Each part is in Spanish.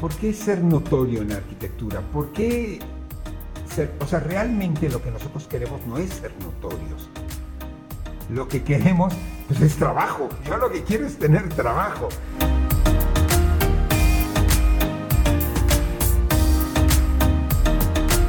¿Por qué ser notorio en la arquitectura? ¿Por qué ser, o sea, realmente lo que nosotros queremos no es ser notorios. Lo que queremos pues, es trabajo. Yo lo que quiero es tener trabajo.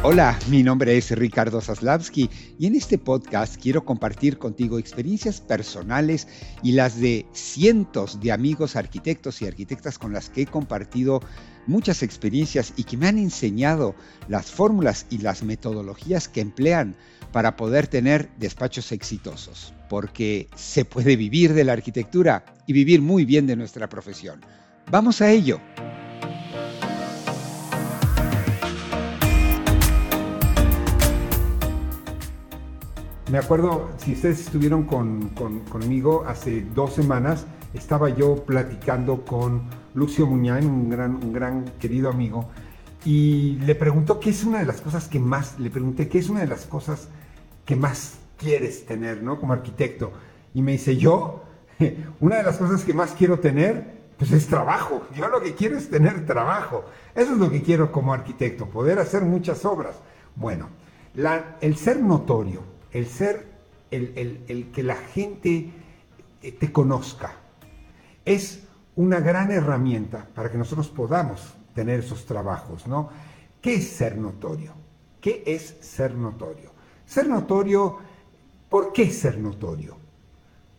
Hola, mi nombre es Ricardo Zaslavsky y en este podcast quiero compartir contigo experiencias personales y las de cientos de amigos arquitectos y arquitectas con las que he compartido muchas experiencias y que me han enseñado las fórmulas y las metodologías que emplean para poder tener despachos exitosos, porque se puede vivir de la arquitectura y vivir muy bien de nuestra profesión. Vamos a ello. Me acuerdo, si ustedes estuvieron conmigo hace dos semanas, estaba yo platicando con Lucio Muñán, un gran, un gran querido amigo, y le preguntó qué es una de las cosas que más, le pregunté qué es una de las cosas que más quieres tener, ¿no? Como arquitecto. Y me dice, yo, una de las cosas que más quiero tener, pues es trabajo. Yo lo que quiero es tener trabajo. Eso es lo que quiero como arquitecto, poder hacer muchas obras. Bueno, el ser notorio, el ser, el, que la gente eh, te conozca, es una gran herramienta para que nosotros podamos tener esos trabajos, ¿no? ¿Qué es ser notorio? ¿Qué es ser notorio? Ser notorio, ¿por qué ser notorio?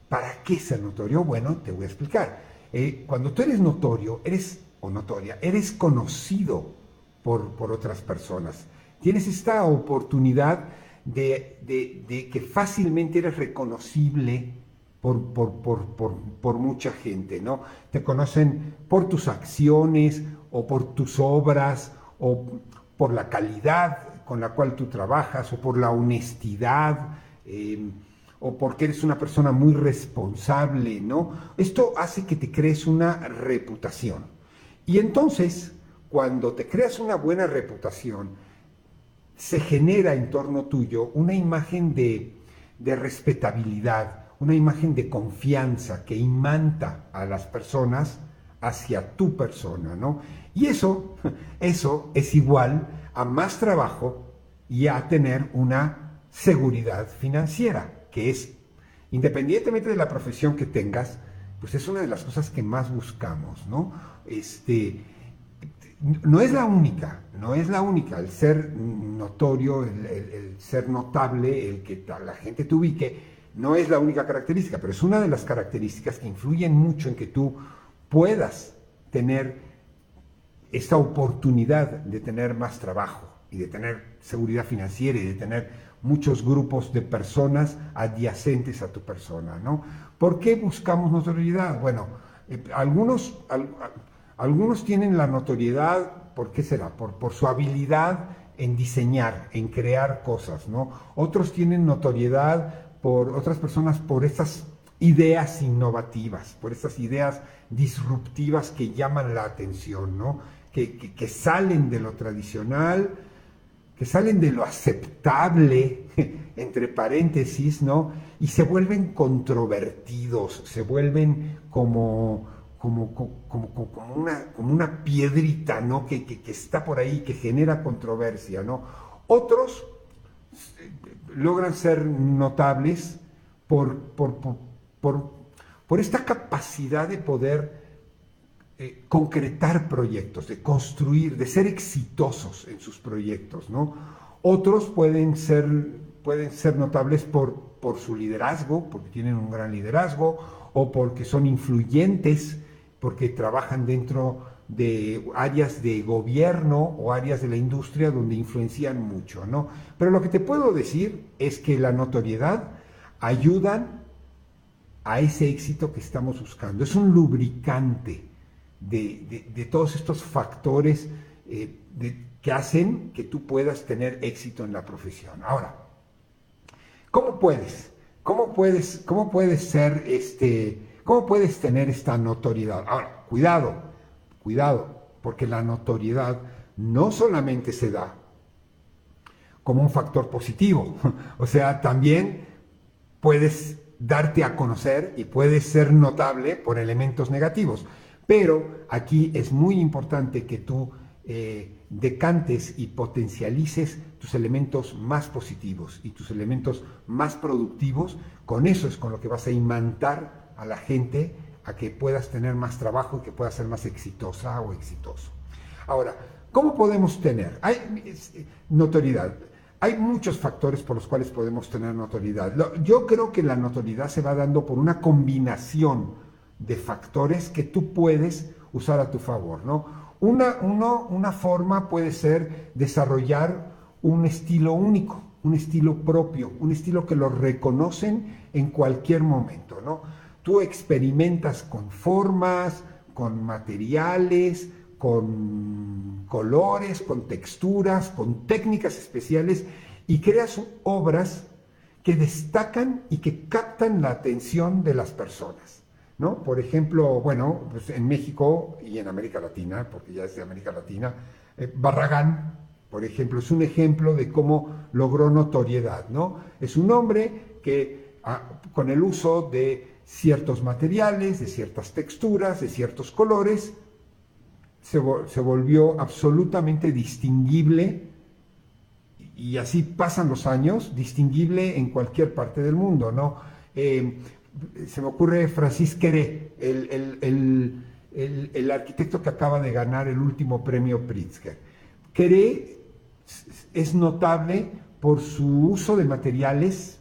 ¿Para qué ser notorio? Bueno, te voy a explicar. Eh, cuando tú eres notorio, eres, o notoria, eres conocido por, por otras personas. Tienes esta oportunidad de, que fácilmente eres reconocible por, por, mucha gente, ¿no? Te conocen por tus acciones o por tus obras o por la calidad con la cual tú trabajas o por la honestidad em, o porque eres una persona muy responsable, ¿no? Esto hace que te crees una reputación. Y entonces, cuando te creas una buena reputación, se genera en torno tuyo una imagen de, respetabilidad, una imagen de confianza que imanta a las personas hacia tu persona, ¿no? Y eso, eso es igual a más trabajo y a tener una seguridad financiera, que es, independientemente de la profesión que tengas, pues es una de las cosas que más buscamos, ¿no? Este, no es la única, no es la única, el ser notorio, el, ser notable, el que la gente te ubique, no es la única característica, pero es una de las características que influyen mucho en que tú puedas tener esta oportunidad de tener más trabajo y de tener seguridad financiera y de tener muchos grupos de personas adyacentes a tu persona, ¿no? ¿Por qué buscamos notoriedad? Bueno, eh, algunos, algunos tienen la notoriedad, ¿por qué será? Por, por su habilidad en diseñar, en crear cosas, ¿no? Otros tienen notoriedad por otras personas por estas ideas innovativas, por estas ideas disruptivas que llaman la atención, ¿no? Que, que, salen de lo tradicional, que salen de lo aceptable, entre paréntesis, ¿no? Y se vuelven controvertidos, se vuelven como como, como, como, una, como una piedrita, ¿no? Que, que, está por ahí, que genera controversia, ¿no? Otros logran ser notables por, por, por, por esta capacidad de poder eh, concretar proyectos, de construir, de ser exitosos en sus proyectos, ¿no? Otros pueden ser, pueden ser notables por, su liderazgo, porque tienen un gran liderazgo, o porque son influyentes porque trabajan dentro de áreas de gobierno o áreas de la industria donde influencian mucho, ¿no? Pero lo que te puedo decir es que la notoriedad ayudan a ese éxito que estamos buscando. Es un lubricante de, todos estos factores eh, que hacen que tú puedas tener éxito en la profesión. Ahora, ¿cómo puedes? ¿Cómo puedes, cómo puedes ser este ¿Cómo puedes tener esta notoriedad? Ahora, cuidado, cuidado, porque la notoriedad no solamente se da como un factor positivo, o sea, también puedes darte a conocer y puedes ser notable por elementos negativos. Pero aquí es muy importante que tú eh, decantes y potencialices tus elementos más positivos y tus elementos más productivos. Con eso es con lo que vas a imantar a la gente a que puedas tener más trabajo y que puedas ser más exitosa o exitoso. Ahora, ¿cómo podemos tener? Hay notoriedad. Hay muchos factores por los cuales podemos tener notoriedad. Yo creo que la notoriedad se va dando por una combinación de factores que tú puedes usar a tu favor, ¿no? Una, una forma puede ser desarrollar un estilo único, un estilo propio, un estilo que lo reconocen en cualquier momento, ¿no? Tú experimentas con formas, con materiales, con colores, con texturas, con técnicas especiales y creas obras que destacan y que captan la atención de las personas. ¿no? Por ejemplo, bueno, pues en México y en América Latina, porque ya es de América Latina, eh, Barragán, por ejemplo, es un ejemplo de cómo logró notoriedad, ¿no? Es un hombre que ah, con el uso de ciertos materiales, de ciertas texturas, de ciertos colores, se, volvió absolutamente distinguible y así pasan los años, distinguible en cualquier parte del mundo, ¿no? Eh, se me ocurre Francis Queré, el, arquitecto que acaba de ganar el último premio Pritzker. Queré es notable por su uso de materiales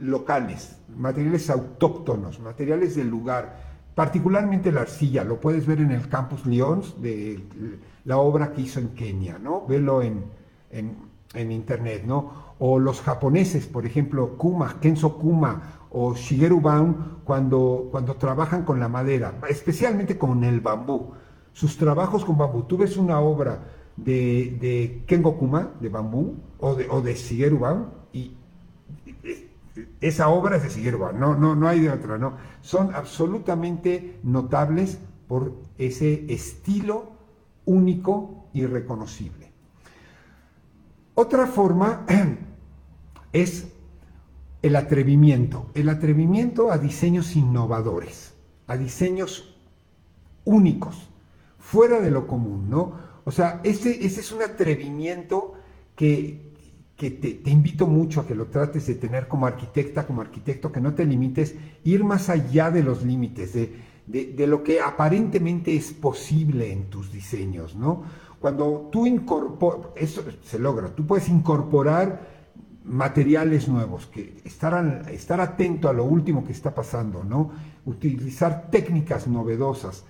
locales, materiales autóctonos, materiales del lugar, particularmente la arcilla, lo puedes ver en el Campus Lyons de la obra que hizo en Kenia, ¿no? Velo en, en internet, ¿no? O los japoneses, por ejemplo, Kuma, Kenzo Kuma, o Shigeru Baum cuando, cuando trabajan con la madera, especialmente con el bambú. Sus trabajos con bambú. Tú ves una obra de, de Kengo Kuma, de bambú, o de, o de Shigeru Baum, y esa obra es de Shigeru Baum, no, no, no hay de otra, ¿no? Son absolutamente notables por ese estilo único y reconocible. Otra forma es el atrevimiento, el atrevimiento a diseños innovadores, a diseños únicos, fuera de lo común, ¿no? O sea, ese es un atrevimiento que, que te, invito mucho a que lo trates de tener como arquitecta, como arquitecto, que no te limites, ir más allá de los límites, de, de, lo que aparentemente es posible en tus diseños, ¿no? Cuando tú incorporas, eso se logra, tú puedes incorporar materiales nuevos, que estar, estar atento a lo último que está pasando, ¿no? Utilizar técnicas novedosas,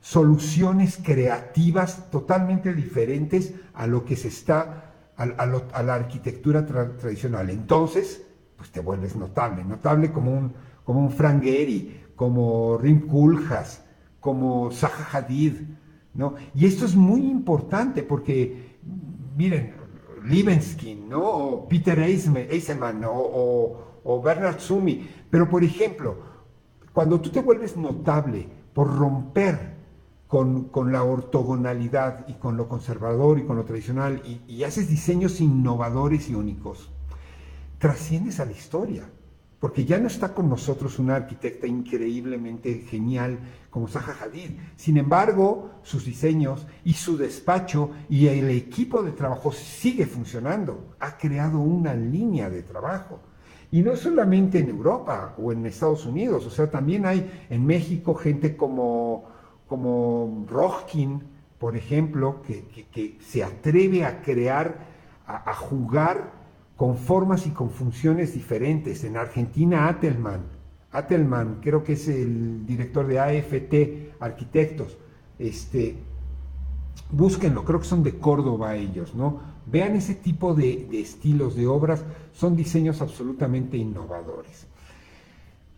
soluciones creativas totalmente diferentes a lo que se está, a, la arquitectura tradicional. Entonces, pues te vuelves notable, notable como un, como un Frank Gehry, como Rim Kuljas, como Zaha Hadid, ¿no? Y esto es muy importante porque, miren, Libeskind, ¿no? O Peter Eisenman, o, Bernard Sumi. Pero, por ejemplo, cuando tú te vuelves notable por romper con, la ortogonalidad y con lo conservador y con lo tradicional y haces diseños innovadores y únicos, trasciendes a la historia porque ya no está con nosotros una arquitecta increíblemente genial como Zaha Hadid. Sin embargo, sus diseños y su despacho y el equipo de trabajo sigue funcionando. Ha creado una línea de trabajo. Y no solamente en Europa o en Estados Unidos, o sea, también hay en México gente como, como Rojkin, por ejemplo, que, se atreve a crear, a jugar con formas y con funciones diferentes. En Argentina, Atelman, Atelman, creo que es el director de AFT Arquitectos, este, búsquenlo, creo que son de Córdoba ellos, ¿no? Vean ese tipo de, de estilos, de obras, son diseños absolutamente innovadores.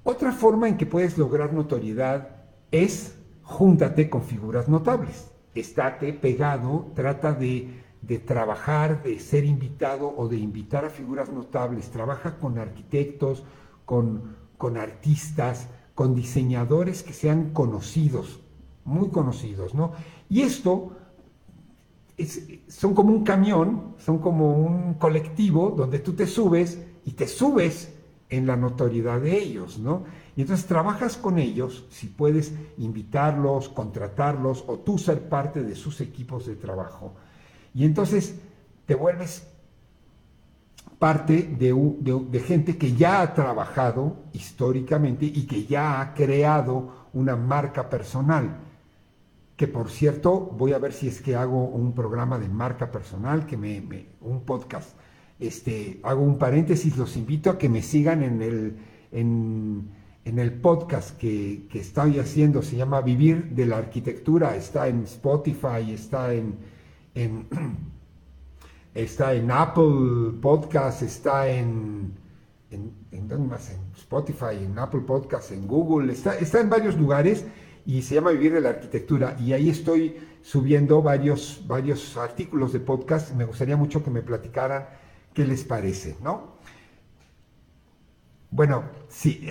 Otra forma en que puedes lograr notoriedad es júntate con figuras notables. Estate pegado, trata de de trabajar, de ser invitado o de invitar a figuras notables. Trabaja con arquitectos, con, con artistas, con diseñadores que sean conocidos, muy conocidos, ¿no? Y esto es, son como un camión, son como un colectivo donde tú te subes y te subes en la notoriedad de ellos, ¿no? Y entonces trabajas con ellos, si puedes invitarlos, contratarlos o tú ser parte de sus equipos de trabajo. Y entonces te vuelves parte de, gente que ya ha trabajado históricamente y que ya ha creado una marca personal. Que por cierto, voy a ver si es que hago un programa de marca personal, que me, un podcast. Este, hago un paréntesis, los invito a que me sigan en el, en, el podcast que, estoy haciendo, se llama Vivir de la Arquitectura, está en Spotify, está en, está en Apple Podcast, está en, en, más? en Spotify, en Apple Podcast, en Google, está, está en varios lugares y se llama Vivir de la Arquitectura. Y ahí estoy subiendo varios, varios artículos de podcast. Me gustaría mucho que me platicaran qué les parece, ¿no? Bueno, sí,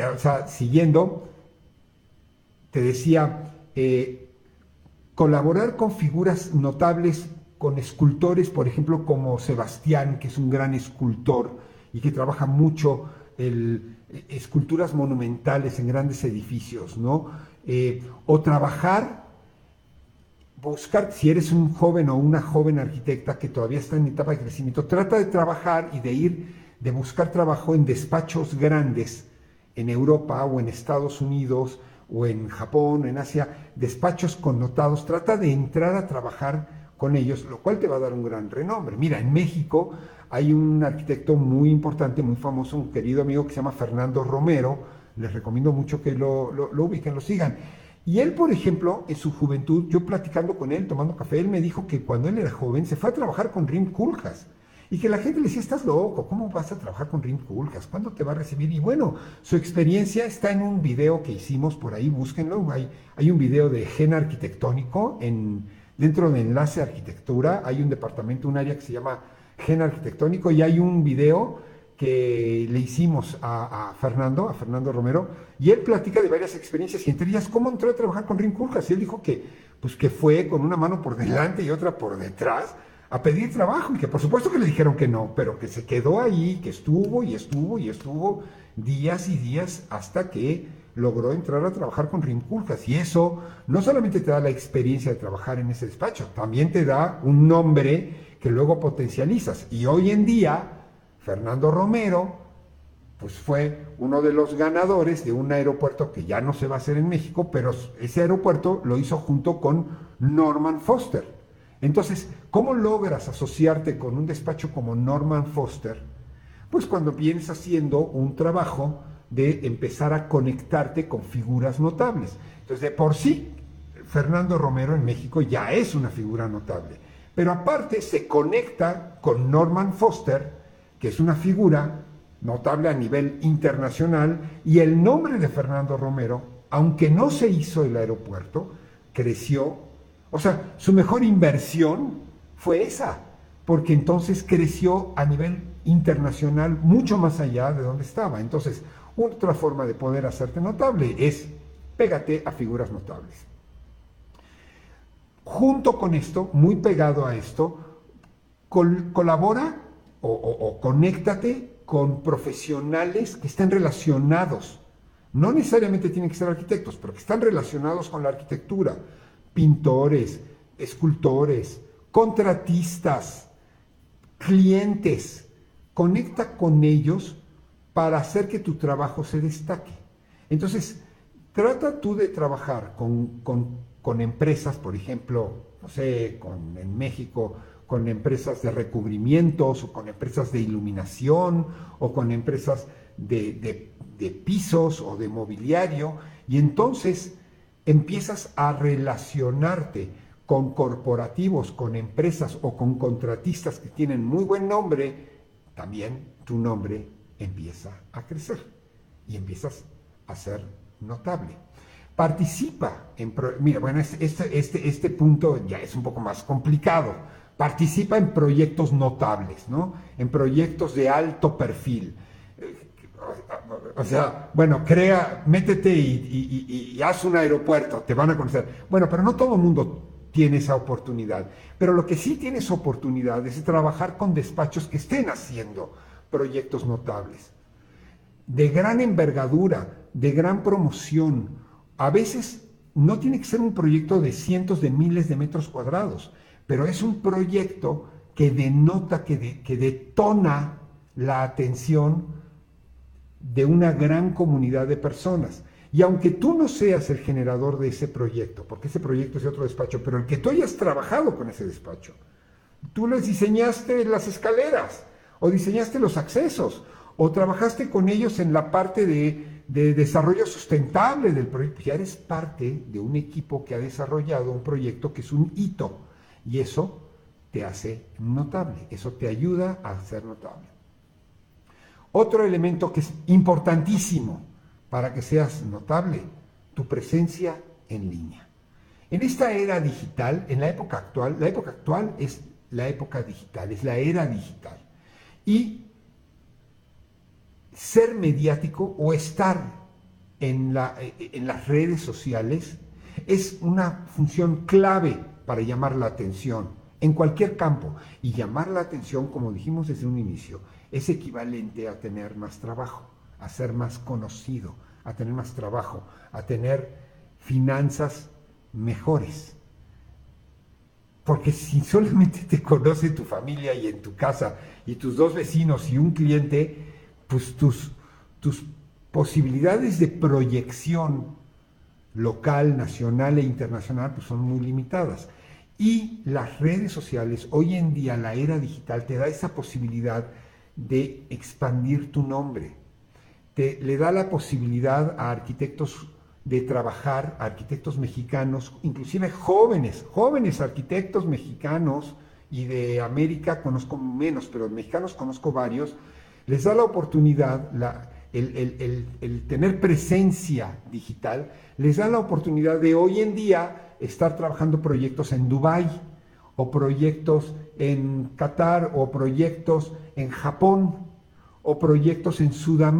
siguiendo, te decía, eh, colaborar con figuras notables con escultores, por ejemplo, como Sebastián, que es un gran escultor y que trabaja mucho el, esculturas monumentales en grandes edificios, ¿no? Eh, o trabajar, buscar, si eres un joven o una joven arquitecta que todavía está en etapa de crecimiento, trata de trabajar y de ir, de buscar trabajo en despachos grandes en Europa o en Estados Unidos o en Japón, en Asia, despachos connotados, trata de entrar a trabajar con ellos, lo cual te va a dar un gran renombre. Mira, en México hay un arquitecto muy importante, muy famoso, un querido amigo que se llama Fernando Romero, les recomiendo mucho que lo, lo, ubiquen, lo sigan. Y él, por ejemplo, en su juventud, yo platicando con él, tomando café, él me dijo que cuando él era joven se fue a trabajar con Rim Kuljas. Y que la gente le decía, estás loco, ¿cómo vas a trabajar con Rim Kuljas? ¿Cuándo te va a recibir? Y bueno, su experiencia está en un video que hicimos por ahí, búsquenlo. Hay, hay un video de Gen Arquitectónico en, Dentro de Enlace Arquitectura hay un departamento, un área que se llama Gen Arquitectónico y hay un video que le hicimos a, Fernando, a Fernando Romero, y él platica de varias experiencias y entre ellas cómo entró a trabajar con Rinculjas. Y él dijo que, pues, que fue con una mano por delante y otra por detrás a pedir trabajo y que por supuesto que le dijeron que no, pero que se quedó ahí, que estuvo y estuvo y estuvo días y días hasta que logró entrar a trabajar con Rimkulkas. Y eso no solamente te da la experiencia de trabajar en ese despacho, también te da un nombre que luego potencializas. Y hoy en día, Fernando Romero, pues fue uno de los ganadores de un aeropuerto que ya no se va a hacer en México, pero ese aeropuerto lo hizo junto con Norman Foster. Entonces, ¿cómo logras asociarte con un despacho como Norman Foster? Pues cuando vienes haciendo un trabajo de empezar a conectarte con figuras notables. Entonces, de por sí, Fernando Romero en México ya es una figura notable, pero aparte se conecta con Norman Foster, que es una figura notable a nivel internacional, y el nombre de Fernando Romero, aunque no se hizo el aeropuerto, creció, o sea, su mejor inversión fue esa, porque entonces creció a nivel internacional mucho más allá de donde estaba. Entonces, otra forma de poder hacerte notable es pégate a figuras notables. Junto con esto, muy pegado a esto, colabora o, conéctate con profesionales que estén relacionados. No necesariamente tienen que ser arquitectos, pero que están relacionados con la arquitectura. Pintores, escultores, contratistas, clientes. Conecta con ellos para hacer que tu trabajo se destaque. Entonces, trata tú de trabajar con, empresas, por ejemplo, no sé, con, en México, con empresas de recubrimientos o con empresas de iluminación o con empresas de, pisos o de mobiliario y entonces empiezas a relacionarte con corporativos, con empresas o con contratistas que tienen muy buen nombre, también tu nombre empieza a crecer y empiezas a ser notable. Participa en... Mira, bueno, este, este, este punto ya es un poco más complicado. Participa en proyectos notables, ¿no? En proyectos de alto perfil. O sea, bueno, crea, métete y, haz un aeropuerto, te van a conocer. Bueno, pero no todo el mundo tiene esa oportunidad. Pero lo que sí tienes oportunidad es trabajar con despachos que estén haciendo proyectos notables. de gran envergadura, de gran promoción. A veces no tiene que ser un proyecto de cientos de miles de metros cuadrados, pero es un proyecto que denota, que, que detona la atención de una gran comunidad de personas. Y aunque tú no seas el generador de ese proyecto, porque ese proyecto es de otro despacho, pero el que tú hayas trabajado con ese despacho, tú les diseñaste las escaleras, o diseñaste los accesos, o trabajaste con ellos en la parte de, desarrollo sustentable del proyecto. Ya eres parte de un equipo que ha desarrollado un proyecto que es un hito, y eso te hace notable, eso te ayuda a ser notable. Otro elemento que es importantísimo para que seas notable, tu presencia en línea. En esta era digital, en la época actual, la época actual es la época digital, es la era digital. Y ser mediático o estar en, en las redes sociales es una función clave para llamar la atención en cualquier campo. Y llamar la atención, como dijimos desde un inicio, es equivalente a tener más trabajo, a ser más conocido, a tener más trabajo, a tener finanzas mejores. Porque si solamente te conoce tu familia y en tu casa y tus dos vecinos y un cliente, pues tus, tus posibilidades de proyección local, nacional e internacional pues son muy limitadas. Y las redes sociales, hoy en día la era digital te da esa posibilidad de expandir tu nombre. Te, le da la posibilidad a arquitectos de trabajar, arquitectos mexicanos, inclusive jóvenes, jóvenes arquitectos mexicanos y de América conozco menos, pero mexicanos conozco varios, les da la oportunidad, el, tener presencia digital, les da la oportunidad de hoy en día estar trabajando proyectos en Dubái o proyectos en Qatar o proyectos en Japón o proyectos en,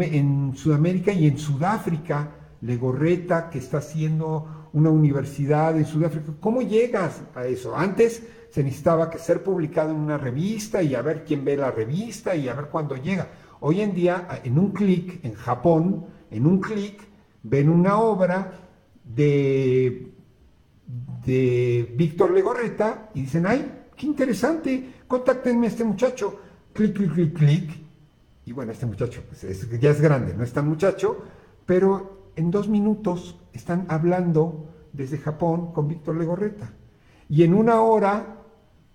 en Sudamérica y en Sudáfrica Legorreta, que está haciendo una universidad en Sudáfrica. ¿Cómo llegas a eso? Antes se necesitaba que ser publicado en una revista y a ver quién ve la revista y a ver cuándo llega. Hoy en día, en un clic, en Japón, en un clic, ven una obra de, de Víctor Legorreta y dicen, ay, qué interesante, contáctenme a este muchacho. Clic, clic, clic, clic. Y bueno, este muchacho pues, ya es grande, no es tan muchacho, pero en dos minutos están hablando desde Japón con Víctor Legorreta. Y en una hora,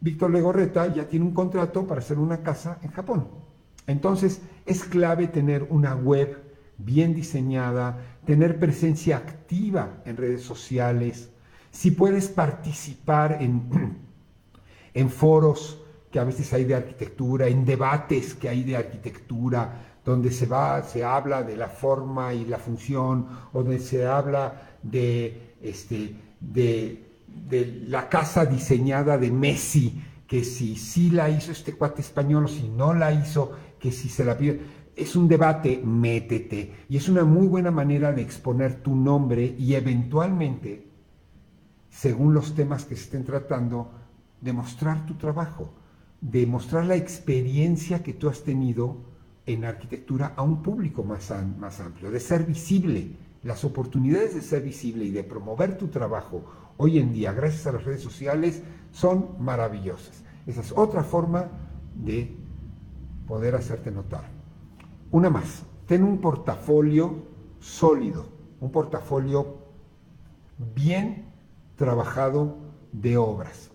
Víctor Legorreta ya tiene un contrato para hacer una casa en Japón. Entonces, es clave tener una web bien diseñada, tener presencia activa en redes sociales. Si puedes participar en, en foros que a veces hay de arquitectura, en debates que hay de arquitectura, donde se va, se habla de la forma y la función, o donde se habla de, este, de, la casa diseñada de Messi, que si sí la hizo este cuate español o si no la hizo, que si se la pide. Es un debate, métete. Y es una muy buena manera de exponer tu nombre y eventualmente, según los temas que se estén tratando, demostrar tu trabajo, demostrar la experiencia que tú has tenido en arquitectura a un público más, más amplio, de ser visible. Las oportunidades de ser visible y de promover tu trabajo hoy en día, gracias a las redes sociales, son maravillosas. Esa es otra forma de poder hacerte notar. Una más, ten un portafolio sólido, un portafolio bien trabajado de obras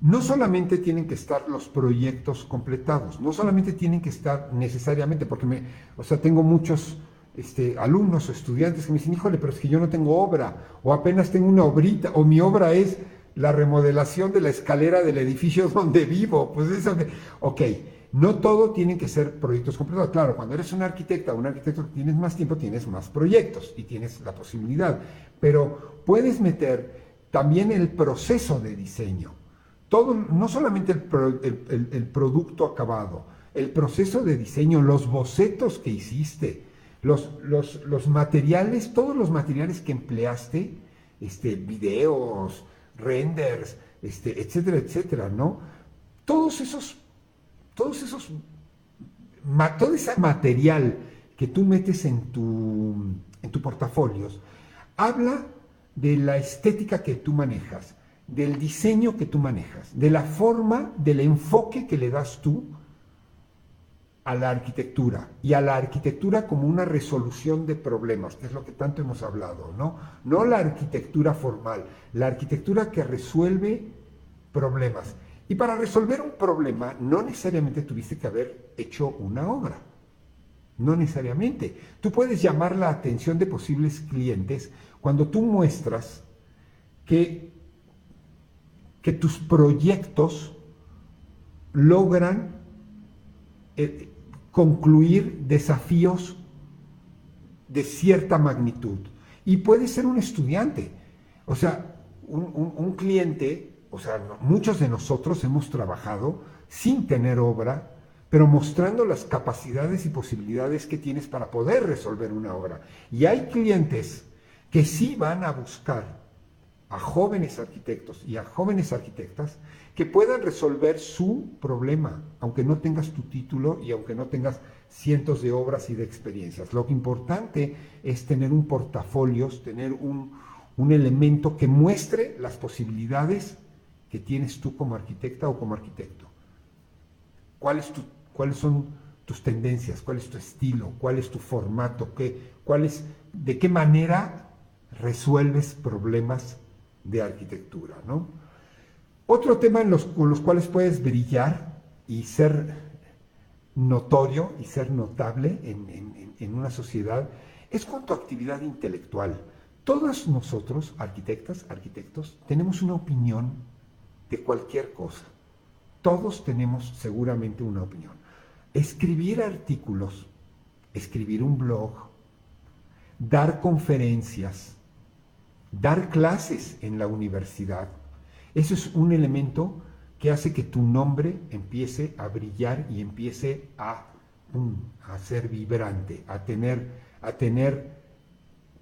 no solamente tienen que estar los proyectos completados, no solamente tienen que estar necesariamente, porque me, o sea, tengo muchos este, alumnos o estudiantes que me dicen, híjole, pero es que yo no tengo obra, o apenas tengo una obrita, o mi obra es la remodelación de la escalera del edificio donde vivo. Pues eso ok, no todo tienen que ser proyectos completados. Claro, cuando eres un arquitecta o un arquitecto tienes más tiempo, tienes más proyectos y tienes la posibilidad, pero puedes meter también el proceso de diseño todo, no solamente el, producto acabado, el proceso de diseño, los bocetos que hiciste, los, los, materiales, todos los materiales que empleaste, este, videos, renders, este, etcétera, etcétera, ¿no? Todos esos, todos esos, todo ese material que tú metes en tu, en tu portafolios, habla de la estética que tú manejas, del diseño que tú manejas, de la forma, del enfoque que le das tú a la arquitectura y a la arquitectura como una resolución de problemas, que es lo que tanto hemos hablado, ¿no? No la arquitectura formal, la arquitectura que resuelve problemas. Y para resolver un problema no necesariamente tuviste que haber hecho una obra. No necesariamente. Tú puedes llamar la atención de posibles clientes cuando tú muestras que, que tus proyectos logran eh, concluir desafíos de cierta magnitud. Y puede ser un estudiante. O sea, un, cliente, o sea, muchos de nosotros hemos trabajado sin tener obra, pero mostrando las capacidades y posibilidades que tienes para poder resolver una obra. Y hay clientes que sí van a buscar a jóvenes arquitectos y a jóvenes arquitectas que puedan resolver su problema, aunque no tengas tu título y aunque no tengas cientos de obras y de experiencias. Lo importante es tener un portafolio, tener un, elemento que muestre las posibilidades que tienes tú como arquitecta o como arquitecto. ¿Cuáles son tus tendencias? ¿Cuál es tu estilo? ¿Cuál es tu formato? ¿Qué, ¿De qué manera resuelves problemas de arquitectura? ¿no? Otro tema en los, con los cuales puedes brillar y ser notorio y ser notable en, una sociedad es con tu actividad intelectual. Todos nosotros, arquitectas, arquitectos, tenemos una opinión de cualquier cosa. Todos tenemos seguramente una opinión. Escribir artículos, escribir un blog, dar conferencias, dar clases en la universidad, eso es un elemento que hace que tu nombre empiece a brillar y empiece a, ser vibrante, a tener, a tener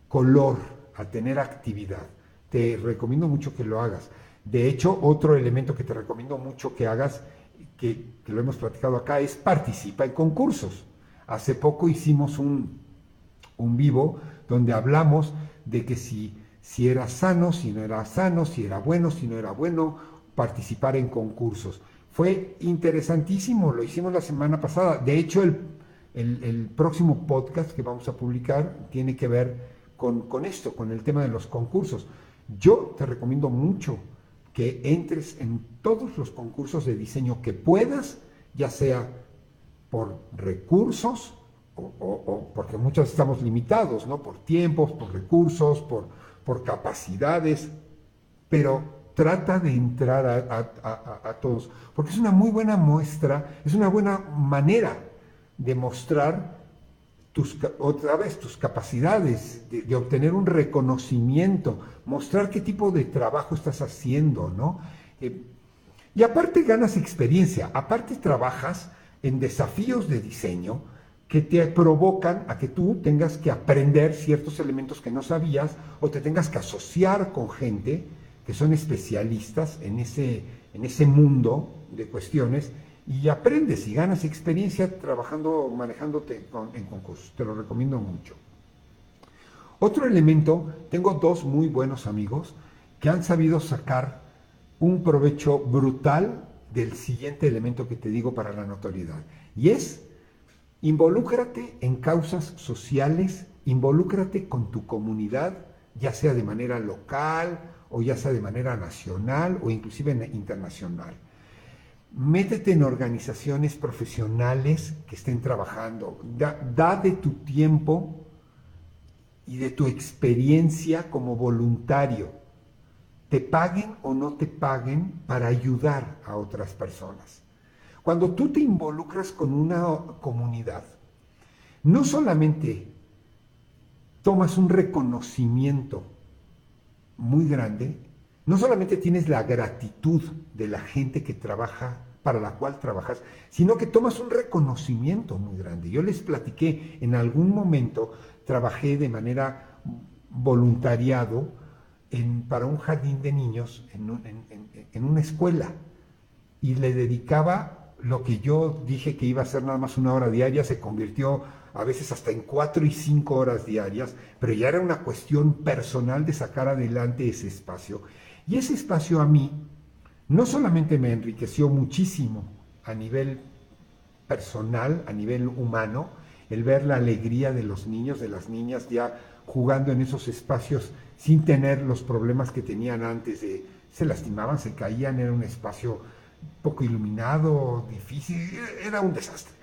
color, a tener actividad. Te recomiendo mucho que lo hagas. De hecho, otro elemento que te recomiendo mucho que hagas, que, que lo hemos platicado acá, es participa en concursos. Hace poco hicimos un, un vivo donde hablamos de que si si era sano, si no era sano, si era bueno, si no era bueno, participar en concursos. Fue interesantísimo, lo hicimos la semana pasada. De hecho, el, próximo podcast que vamos a publicar tiene que ver con, con esto, con el tema de los concursos. Yo te recomiendo mucho que entres en todos los concursos de diseño que puedas, ya sea por recursos o, o, porque muchos estamos limitados, ¿no? Por tiempos, por recursos, por, por capacidades, pero trata de entrar a, todos, porque es una muy buena muestra, es una buena manera de mostrar tus, otra vez tus capacidades, de, obtener un reconocimiento, mostrar qué tipo de trabajo estás haciendo, ¿no? Eh, y aparte ganas experiencia, aparte trabajas en desafíos de diseño, que te provocan a que tú tengas que aprender ciertos elementos que no sabías o te tengas que asociar con gente que son especialistas en ese, en ese mundo de cuestiones y aprendes y ganas experiencia trabajando, manejándote en concursos. Te lo recomiendo mucho. Otro elemento, tengo dos muy buenos amigos que han sabido sacar un provecho brutal del siguiente elemento que te digo para la notoriedad. Y es Involúcrate en causas sociales, involúcrate con tu comunidad, ya sea de manera local o ya sea de manera nacional o inclusive internacional. Métete en organizaciones profesionales que estén trabajando. Da, de tu tiempo y de tu experiencia como voluntario. Te paguen o no te paguen para ayudar a otras personas. Cuando tú te involucras con una comunidad, no solamente tomas un reconocimiento muy grande, no solamente tienes la gratitud de la gente que trabaja, para la cual trabajas, sino que tomas un reconocimiento muy grande. Yo les platiqué, en algún momento trabajé de manera voluntariado para un jardín de niños en, una escuela y le dedicaba lo que yo dije que iba a ser nada más una hora diaria se convirtió a veces hasta en cuatro y cinco horas diarias, pero ya era una cuestión personal de sacar adelante ese espacio. Y ese espacio a mí no solamente me enriqueció muchísimo a nivel personal, a nivel humano, el ver la alegría de los niños, de las niñas ya jugando en esos espacios sin tener los problemas que tenían antes de se lastimaban, se caían, era un espacio poco iluminado, difícil, era un desastre.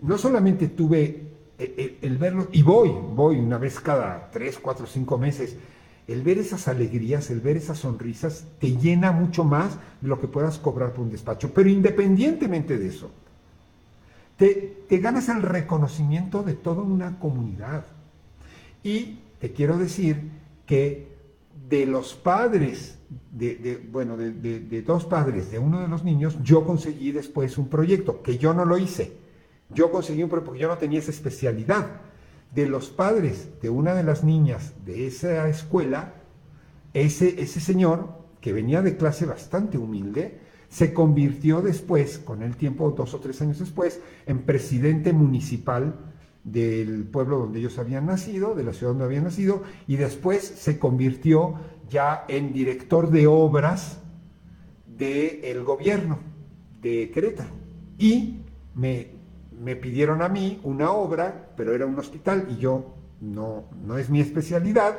No solamente tuve el, el, verlo, y voy, voy una vez cada tres, cuatro, cinco meses, el ver esas alegrías, el ver esas sonrisas, te llena mucho más de lo que puedas cobrar por un despacho. Pero independientemente de eso, te ganas el reconocimiento de toda una comunidad. Y te quiero decir que de los padres, de, bueno, de, de, dos padres de uno de los niños, yo conseguí después un proyecto, que yo no lo hice. Yo conseguí un proyecto porque yo no tenía esa especialidad. De los padres de una de las niñas de esa escuela, ese, ese señor, que venía de clase bastante humilde, se convirtió después, con el tiempo, dos o tres años después, en presidente municipal del pueblo donde ellos habían nacido, de la ciudad donde habían nacido, y después se convirtió ya en director de obras del gobierno de Querétaro. Y me, me, pidieron a mí una obra, pero era un hospital y yo no, no es mi especialidad,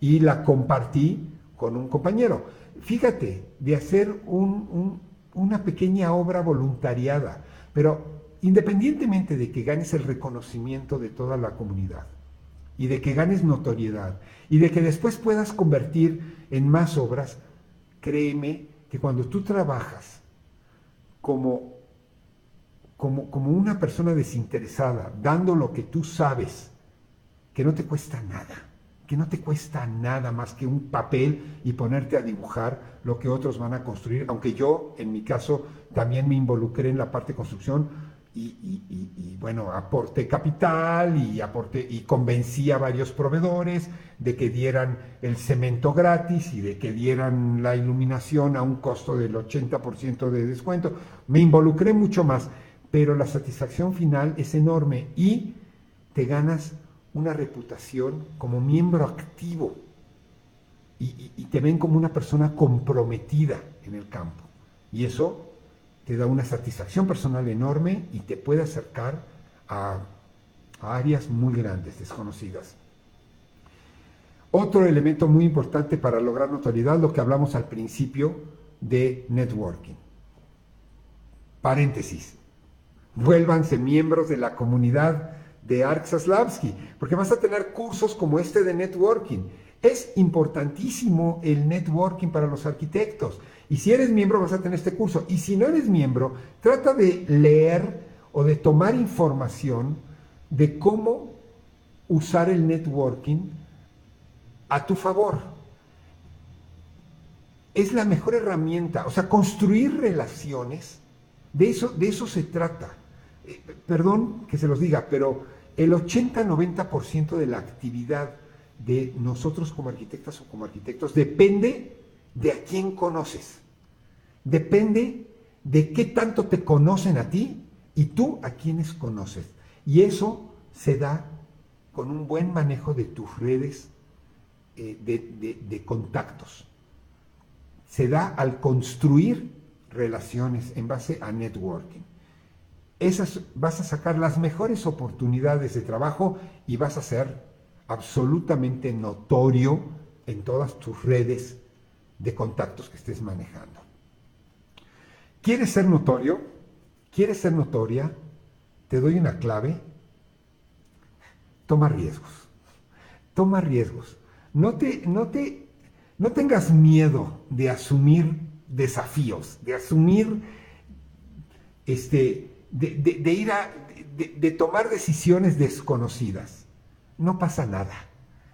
y la compartí con un compañero. Fíjate, de hacer una pequeña obra voluntariada, pero independientemente de que ganes el reconocimiento de toda la comunidad y de que ganes notoriedad y de que después puedas convertir en más obras, créeme que cuando tú trabajas como, como, como una persona desinteresada, dando lo que tú sabes, que no te cuesta nada, que no te cuesta nada más que un papel y ponerte a dibujar lo que otros van a construir, aunque yo en mi caso también me involucré en la parte de construcción, y, bueno, aporté capital y, aporté, y convencí a varios proveedores de que dieran el cemento gratis y de que dieran la iluminación a un costo del 80% de descuento. Me involucré mucho más, pero la satisfacción final es enorme y te ganas una reputación como miembro activo y te ven como una persona comprometida en el campo. Y eso te da una satisfacción personal enorme y te puede acercar a, áreas muy grandes, desconocidas. Otro elemento muy importante para lograr notoriedad, lo que hablamos al principio de networking. Paréntesis. Vuélvanse miembros de la comunidad de Arksaslavsky, porque vas a tener cursos como este de networking. Es importantísimo el networking para los arquitectos. Y si eres miembro vas a tener este curso. Y si no eres miembro, trata de leer o de tomar información de cómo usar el networking a tu favor. Es la mejor herramienta, o sea, construir relaciones, de eso, de eso se trata. Eh, perdón que se los diga, pero el 80-90% de la actividad de nosotros como arquitectas o como arquitectos depende de a quién conoces depende de qué tanto te conocen a ti y tú a quienes conoces. Y eso se da con un buen manejo de tus redes eh, de, contactos. Se da al construir relaciones en base a networking. Esas, vas a sacar las mejores oportunidades de trabajo y vas a ser absolutamente notorio en todas tus redes de contactos que estés manejando. ¿Quieres ser notorio? ¿Quieres ser notoria? Te doy una clave. Toma riesgos. Toma riesgos. No te, no te, no tengas miedo de asumir desafíos, de asumir, este, de, ir a, de tomar decisiones desconocidas. No pasa nada.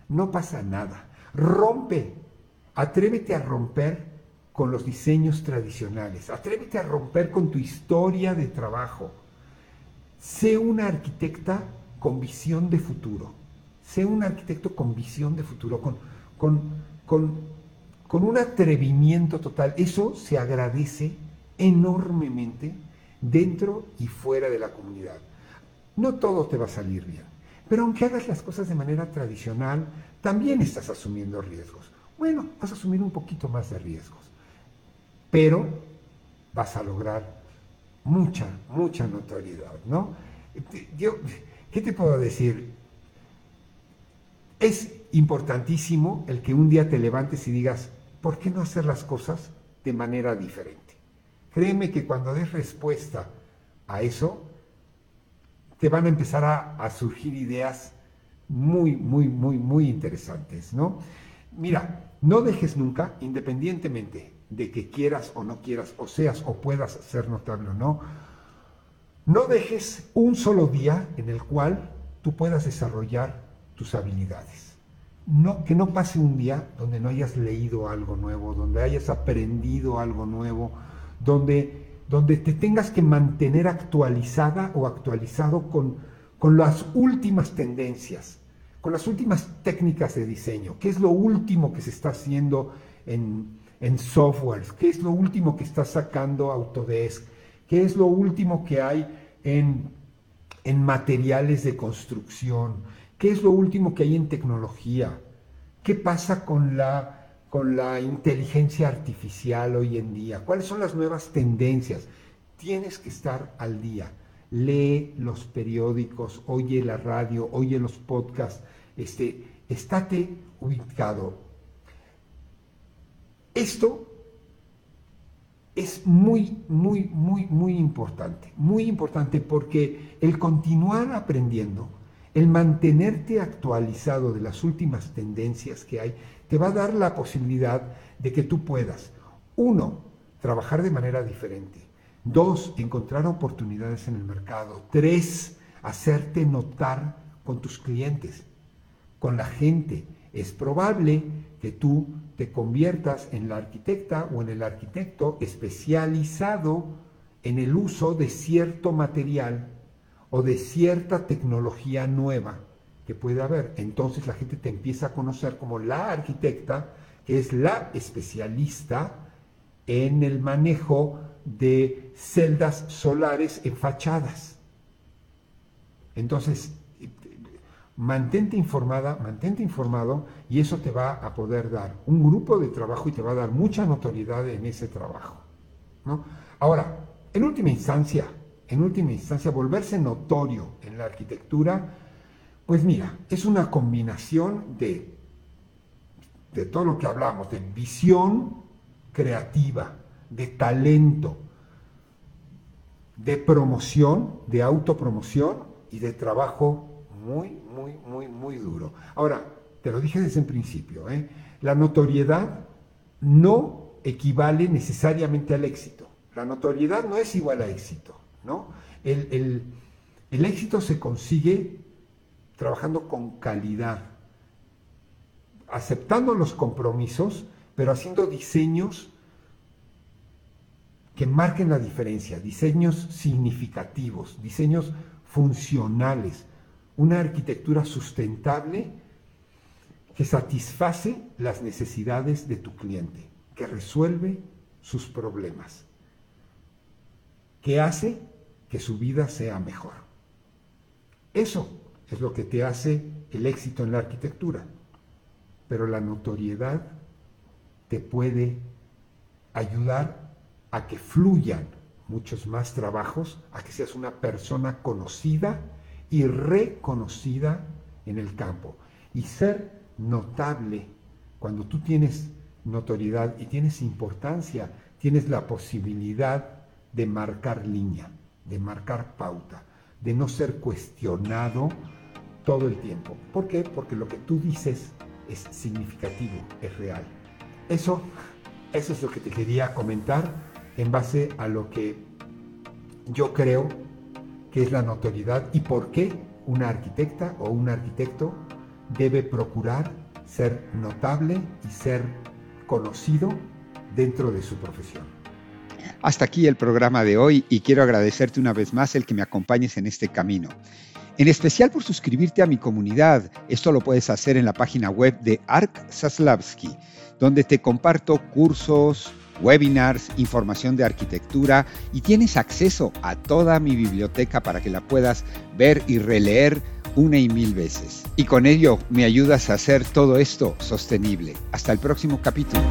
No pasa nada. Rompe. Atrévete a romper con los diseños tradicionales. Atrévete a romper con tu historia de trabajo. Sé una arquitecta con visión de futuro. Sé un arquitecto con visión de futuro, con, con, con, con un atrevimiento total. Eso se agradece enormemente dentro y fuera de la comunidad. No todo te va a salir bien, Pero aunque hagas las cosas de manera tradicional, también estás asumiendo riesgos. Bueno, vas a asumir un poquito más de riesgos, pero vas a lograr mucha, mucha notoriedad, ¿no? Yo, ¿qué te puedo decir? Es importantísimo el que un día te levantes y digas, ¿por qué no hacer las cosas de manera diferente? Créeme que cuando des respuesta a eso, te van a empezar a, surgir ideas muy, muy, muy, muy interesantes, ¿no? Mira, no dejes nunca, independientemente de que quieras o no quieras, o seas o puedas ser notable o no, no dejes un solo día en el cual tú puedas desarrollar tus habilidades. No, que no pase un día donde no hayas leído algo nuevo, donde hayas aprendido algo nuevo, donde donde te tengas que mantener actualizada o actualizado con, con las últimas tendencias, con las últimas técnicas de diseño, qué es lo último que se está haciendo en, en softwares, qué es lo último que está sacando Autodesk, qué es lo último que hay en, en materiales de construcción, qué es lo último que hay en tecnología, qué pasa con la con la inteligencia artificial hoy en día? ¿Cuáles son las nuevas tendencias? Tienes que estar al día. Lee los periódicos, oye la radio, oye los podcasts, este, estate ubicado. Esto es muy, muy, muy, muy importante, muy importante porque el continuar aprendiendo, el mantenerte actualizado de las últimas tendencias que hay, te va a dar la posibilidad de que tú puedas, uno, trabajar de manera diferente, dos, encontrar oportunidades en el mercado, tres, hacerte notar con tus clientes, con la gente. Es probable que tú te conviertas en la arquitecta o en el arquitecto especializado en el uso de cierto material o de cierta tecnología nueva que puede haber. Entonces la gente te empieza a conocer como la arquitecta, que es la especialista en el manejo de celdas solares en fachadas. Entonces, mantente informada, mantente informado y eso te va a poder dar un grupo de trabajo y te va a dar mucha notoriedad en ese trabajo. ¿no? Ahora, en última instancia, en última instancia, volverse notorio en la arquitectura pues mira, es una combinación de, de todo lo que hablamos, de visión creativa, de talento, de promoción, de autopromoción y de trabajo muy, muy, muy, muy duro. Ahora, te lo dije desde el principio, ¿eh? la notoriedad no equivale necesariamente al éxito. La notoriedad no es igual a éxito, ¿no? El, el éxito se consigue trabajando con calidad, aceptando los compromisos, pero haciendo diseños que marquen la diferencia, diseños significativos, diseños funcionales, una arquitectura sustentable que satisface las necesidades de tu cliente, que resuelve sus problemas, que hace que su vida sea mejor. Eso es lo que te hace el éxito en la arquitectura. Pero la notoriedad te puede ayudar a que fluyan muchos más trabajos, a que seas una persona conocida y reconocida en el campo. Y ser notable, cuando tú tienes notoriedad y tienes importancia, tienes la posibilidad de marcar línea, de marcar pauta, de no ser cuestionado todo el tiempo. ¿Por qué? Porque lo que tú dices es significativo, es real. Eso, eso es lo que te quería comentar en base a lo que yo creo que es la notoriedad y por qué una arquitecta o un arquitecto debe procurar ser notable y ser conocido dentro de su profesión. Hasta aquí el programa de hoy y quiero agradecerte una vez más el que me acompañes en este camino en especial por suscribirte a mi comunidad. Esto lo puedes hacer en la página web de Ark Saslavsky, donde te comparto cursos, webinars, información de arquitectura y tienes acceso a toda mi biblioteca para que la puedas ver y releer una y mil veces. Y con ello me ayudas a hacer todo esto sostenible. Hasta el próximo capítulo.